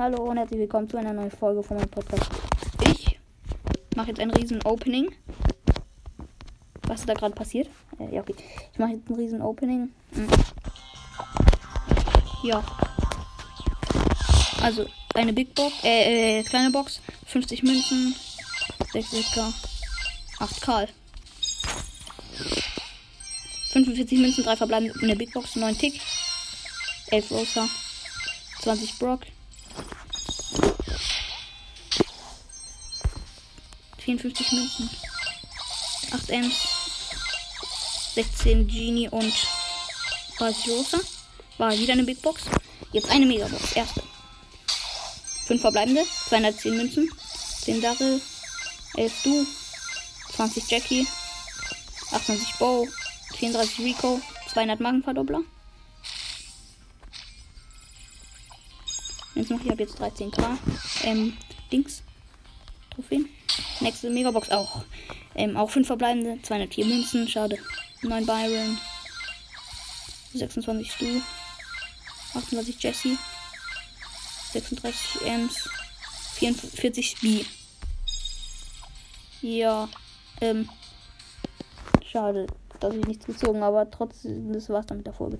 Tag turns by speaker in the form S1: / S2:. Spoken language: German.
S1: Hallo und herzlich willkommen zu einer neuen Folge von meinem Podcast. Ich mache jetzt ein riesen Opening. Was ist da gerade passiert? Äh, ja, okay. Ich mache jetzt ein riesen Opening. Mhm. Ja. Also, eine Big Box, äh, äh, kleine Box, 50 Münzen, 60k, 8 Karl. 45 Münzen, 3 verbleiben in der Big Box, 9 Tick, 11 Rosa, 20 Brock, 54 Münzen, 8 Ems, 16 Genie und 30 Rosa. War wieder eine Big Box. Jetzt eine Megabox, erste. 5 verbleibende, 210 Münzen, 10 Daryl, 11 Du, 20 Jackie, 28 Bow, 34 Rico, 200 Magenverdoppler. Jetzt noch, ich habe jetzt 13k. Ähm, Dings. Trophäen. Nächste Megabox auch. Ähm, auch 5 verbleibende, 204 Münzen, schade. 9 Byron. 26 Stu. 28 Jesse. 36 Ems. 44 B. Ja. Ähm. Schade, dass ich nichts gezogen, aber trotzdem, das war's dann mit der Folge.